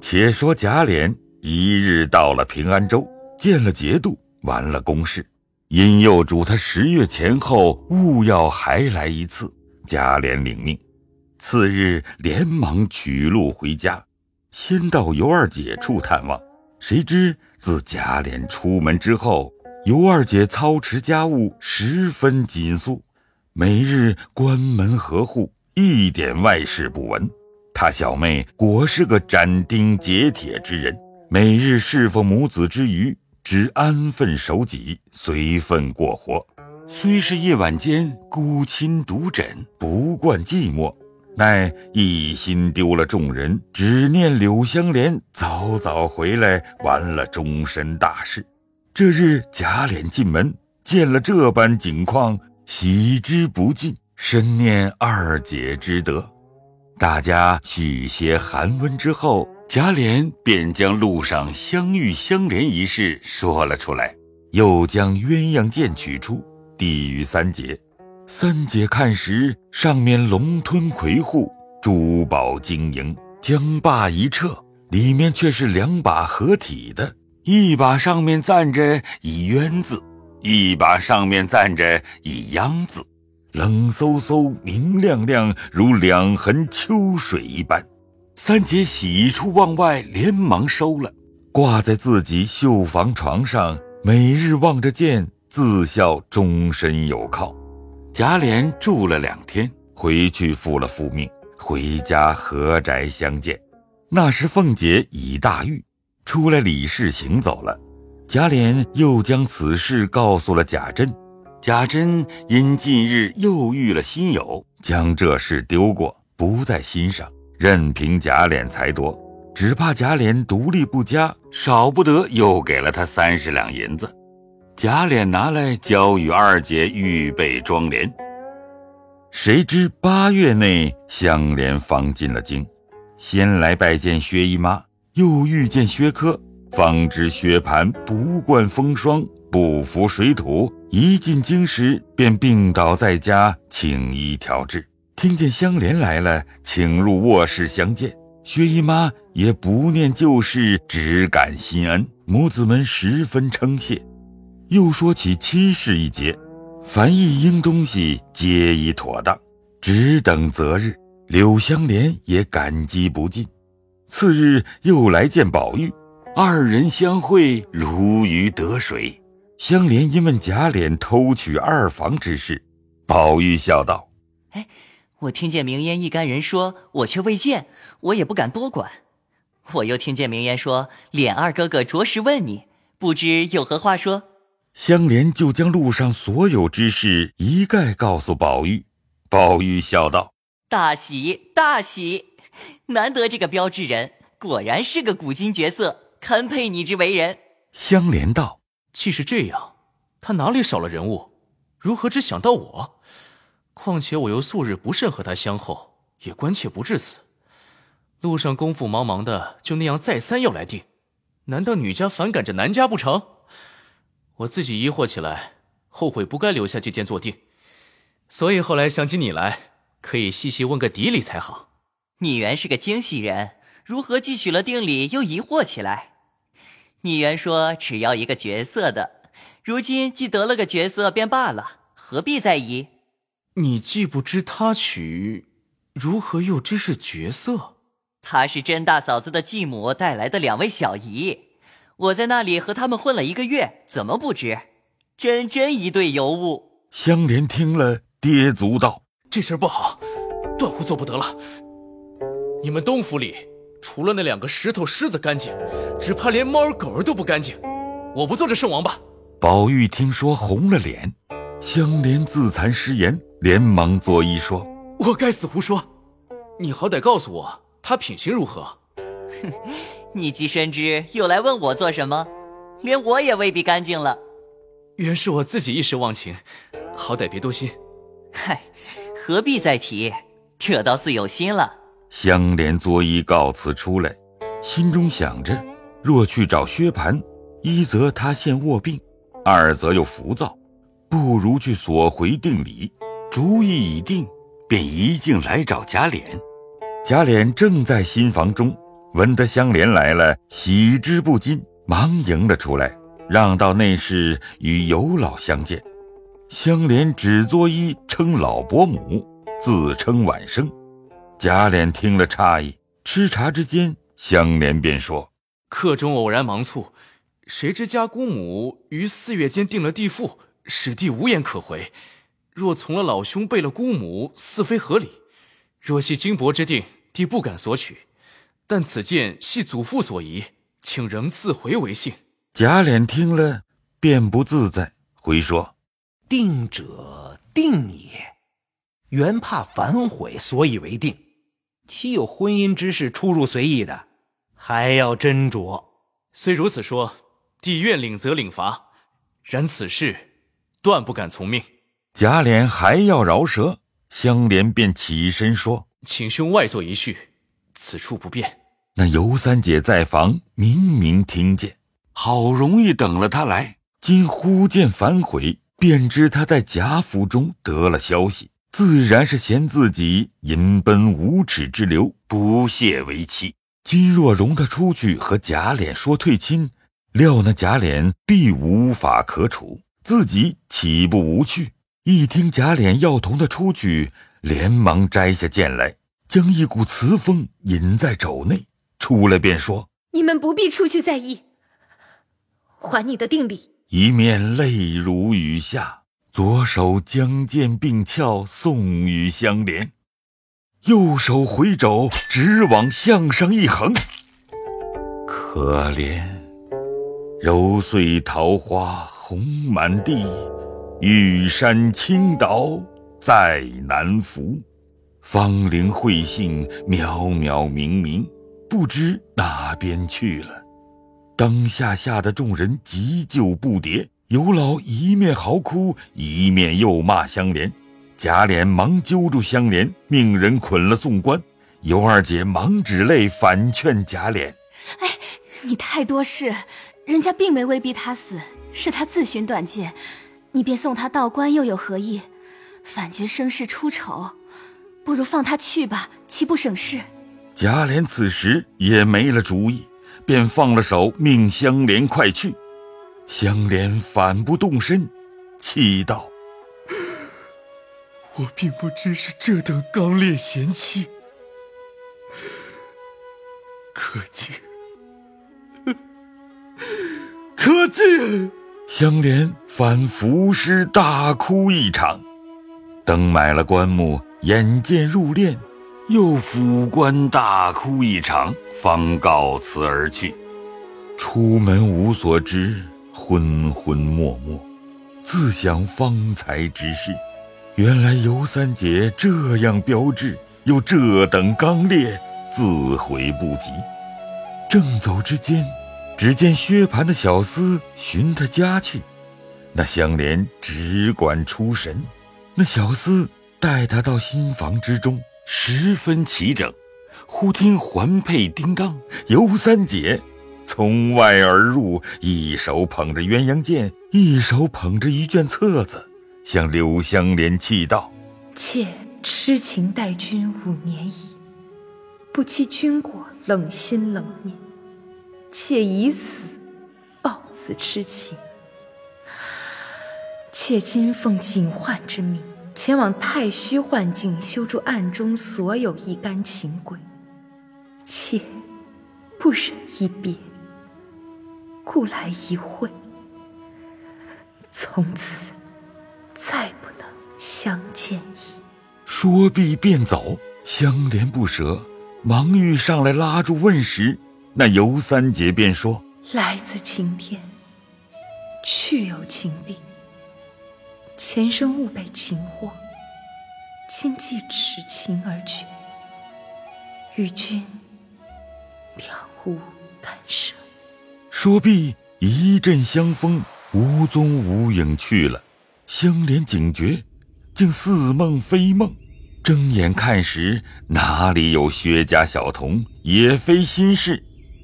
且说贾琏一日到了平安州，见了节度，完了公事，因又嘱他十月前后务要还来一次。贾琏领命，次日连忙取路回家，先到尤二姐处探望。谁知自贾琏出门之后，尤二姐操持家务十分紧肃，每日关门合户，一点外事不闻。他小妹果是个斩钉截铁之人，每日侍奉母子之余，只安分守己，随分过活。虽是夜晚间孤衾独枕，不惯寂寞，乃一心丢了众人，只念柳香莲早早回来，完了终身大事。这日贾琏进门，见了这般景况，喜之不尽，深念二姐之德。大家续些寒温之后，贾琏便将路上相遇相连一事说了出来，又将鸳鸯剑取出，递于三姐。三姐看时，上面龙吞魁笏，珠宝晶莹，将把一撤，里面却是两把合体的，一把上面赞着一鸳字，一把上面赞着一鸯字。冷飕飕，明亮亮，如两痕秋水一般。三姐喜出望外，连忙收了，挂在自己绣房床上，每日望着剑，自笑终身有靠。贾琏住了两天，回去复了复命，回家合宅相见。那时凤姐已大愈，出来理事行走了。贾琏又将此事告诉了贾珍。贾珍因近日又遇了新友，将这事丢过，不在心上，任凭贾琏裁夺，只怕贾琏独立不佳，少不得又给了他三十两银子。贾琏拿来交与二姐预备妆奁。谁知八月内，香莲方进了京，先来拜见薛姨妈，又遇见薛科，方知薛蟠不惯风霜。不服水土，一进京时便病倒在家，请医调治。听见香莲来了，请入卧室相见。薛姨妈也不念旧事，只感心恩，母子们十分称谢。又说起亲事一节，凡一应东西皆已妥当，只等择日。柳香莲也感激不尽。次日又来见宝玉，二人相会如鱼得水。香莲因问贾琏偷取二房之事，宝玉笑道：“哎，我听见明烟一干人说，我却未见，我也不敢多管。我又听见明烟说，琏二哥哥着实问你，不知有何话说。”香莲就将路上所有之事一概告诉宝玉。宝玉笑道：“大喜大喜，难得这个标致人，果然是个古今绝色，堪配你之为人。”香莲道。既是这样，他哪里少了人物？如何只想到我？况且我又素日不甚和他相厚，也关切不至此。路上功夫忙忙的，就那样再三要来定，难道女家反感着男家不成？我自己疑惑起来，后悔不该留下这件坐定，所以后来想起你来，可以细细问个底里才好。你原是个精细人，如何既许了定礼，又疑惑起来？你原说只要一个角色的，如今既得了个角色便罢了，何必在意？你既不知他娶，如何又知是角色？她是甄大嫂子的继母带来的两位小姨，我在那里和他们混了一个月，怎么不知？真真一对尤物。香莲听了，跌足道：“这事儿不好，断乎做不得了。你们东府里……”除了那两个石头狮子干净，只怕连猫儿狗儿都不干净。我不做这圣王吧。宝玉听说，红了脸。香莲自惭失言，连忙作揖说：“我该死胡说。你好歹告诉我，他品行如何？”哼，你既深知，又来问我做什么？连我也未必干净了。原是我自己一时忘情，好歹别多心。嗨，何必再提？这倒似有心了。香莲作揖告辞出来，心中想着：若去找薛蟠，一则他现卧病，二则又浮躁，不如去索回定礼。主意已定，便一径来找贾琏。贾琏正在新房中，闻得香莲来了，喜之不禁，忙迎了出来，让到内室与尤老相见。香莲只作揖称老伯母，自称晚生。贾琏听了诧异，吃茶之间，香莲便说：“客中偶然忙促，谁知家姑母于四月间定了地父，使弟无言可回。若从了老兄，背了姑母，似非合理。若系金帛之定，弟不敢索取。”但此剑系祖父所遗，请仍自回为幸。贾琏听了，便不自在，回说：“定者定也，原怕反悔，所以为定。岂有婚姻之事出入随意的？还要斟酌。虽如此说，帝愿领责领罚。然此事，断不敢从命。”贾琏还要饶舌，香莲便起身说：“请兄外坐一叙。”此处不便。那尤三姐在房，明明听见，好容易等了他来，今忽见反悔，便知他在贾府中得了消息，自然是嫌自己淫奔无耻之流，不屑为妻。今若容他出去和贾琏说退亲，料那贾琏必无法可处，自己岂不无趣？一听贾琏要同他出去，连忙摘下剑来。将一股雌风引在肘内，出来便说：“你们不必出去在意，还你的定礼。”一面泪如雨下，左手将剑并鞘送与相连，右手回肘直往项上一横。可怜揉碎桃花红满地，玉山倾倒再难扶。芳龄慧性渺渺冥冥，不知哪边去了。当下吓得众人急救不迭，尤老一面嚎哭，一面又骂香莲。贾琏忙揪住香莲，命人捆了送官。尤二姐忙止泪，反劝贾琏：“哎，你太多事，人家并没威逼他死，是他自寻短见。你便送他到官，又有何意？反觉生事出丑。”不如放他去吧，岂不省事？贾琏此时也没了主意，便放了手，命香莲快去。香莲反不动身，气道：“我并不知是这等刚烈贤妻，可敬，可敬。”香莲反伏尸大哭一场，等买了棺木。眼见入殓，又抚棺大哭一场，方告辞而去。出门无所知，昏昏默默，自想方才之事。原来尤三姐这样标致，又这等刚烈，自悔不及。正走之间，只见薛蟠的小厮寻他家去，那香莲只管出神，那小厮。带他到新房之中，十分齐整。忽听环佩叮当，尤三姐从外而入，一手捧着鸳鸯剑，一手捧着一卷册子，向柳香莲泣道：“妾痴情待君五年矣，不期君果冷心冷面，妾以死报此痴情。妾今奉警幻之命。”前往太虚幻境，修筑暗中所有一干情鬼，妾不忍一别，故来一会。从此再不能相见矣。说毕便走，香莲不舍，忙欲上来拉住问时，那尤三姐便说：“来自晴天，去有情地。”前生误被情惑，今既持情而绝，与君两无干涉。说毕，一阵香风，无踪无影去了。香莲警觉，竟似梦非梦。睁眼看时，哪里有薛家小童？也非新事，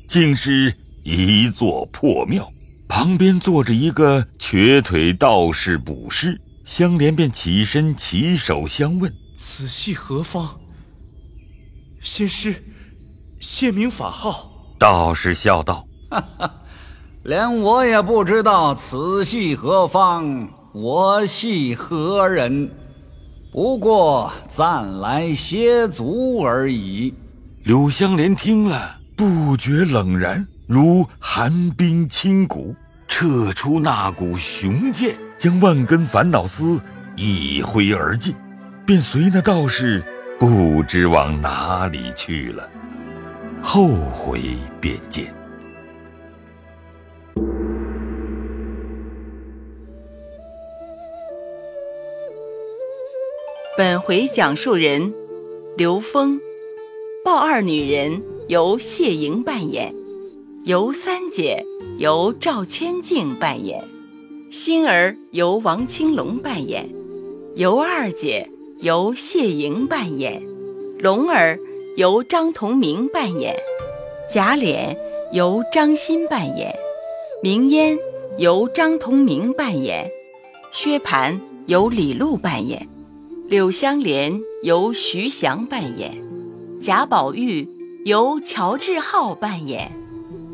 竟是一座破庙。旁边坐着一个瘸腿道士卜师，香莲便起身起手相问：“此系何方？仙师，谢名法号。”道士笑道：“哈哈，连我也不知道此系何方，我系何人。不过暂来歇足而已。”柳香莲听了，不觉冷然，如寒冰侵骨，撤出那股雄剑，将万根烦恼丝一挥而尽，便随那道士不知往哪里去了。后回便见。本回讲述人刘峰，鲍二女人由谢莹扮演，尤三姐由赵千静扮演，星儿由王青龙扮演，尤二姐由谢莹扮演，龙儿由张同明扮演，贾琏由张欣扮演，明烟由张同明扮演，薛蟠由李璐扮演。柳湘莲由徐翔扮演，贾宝玉由乔志浩扮演，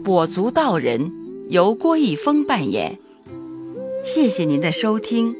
跛足道人由郭一峰扮演。谢谢您的收听。